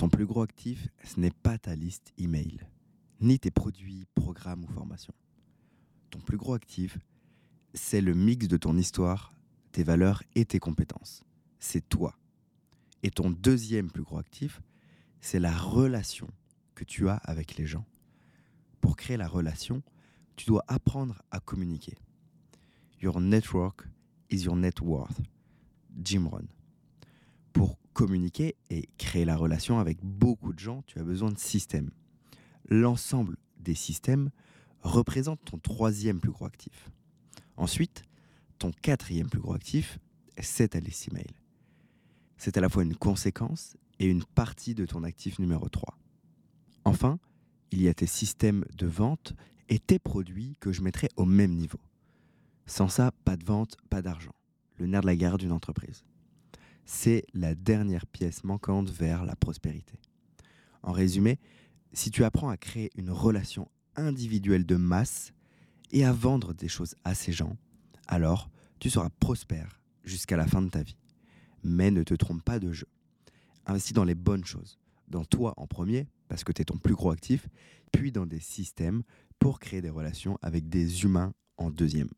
Ton plus gros actif, ce n'est pas ta liste email, ni tes produits, programmes ou formations. Ton plus gros actif, c'est le mix de ton histoire, tes valeurs et tes compétences. C'est toi. Et ton deuxième plus gros actif, c'est la relation que tu as avec les gens. Pour créer la relation, tu dois apprendre à communiquer. Your network is your net worth. Jim Rohn. Communiquer et créer la relation avec beaucoup de gens, tu as besoin de systèmes. L'ensemble des systèmes représente ton troisième plus gros actif. Ensuite, ton quatrième plus gros actif, c'est ta liste email. C'est à la fois une conséquence et une partie de ton actif numéro 3. Enfin, il y a tes systèmes de vente et tes produits que je mettrai au même niveau. Sans ça, pas de vente, pas d'argent. Le nerf de la guerre d'une entreprise. C'est la dernière pièce manquante vers la prospérité. En résumé, si tu apprends à créer une relation individuelle de masse et à vendre des choses à ces gens, alors tu seras prospère jusqu'à la fin de ta vie. Mais ne te trompe pas de jeu. Investis dans les bonnes choses. Dans toi en premier, parce que tu es ton plus gros actif, puis dans des systèmes pour créer des relations avec des humains en deuxième.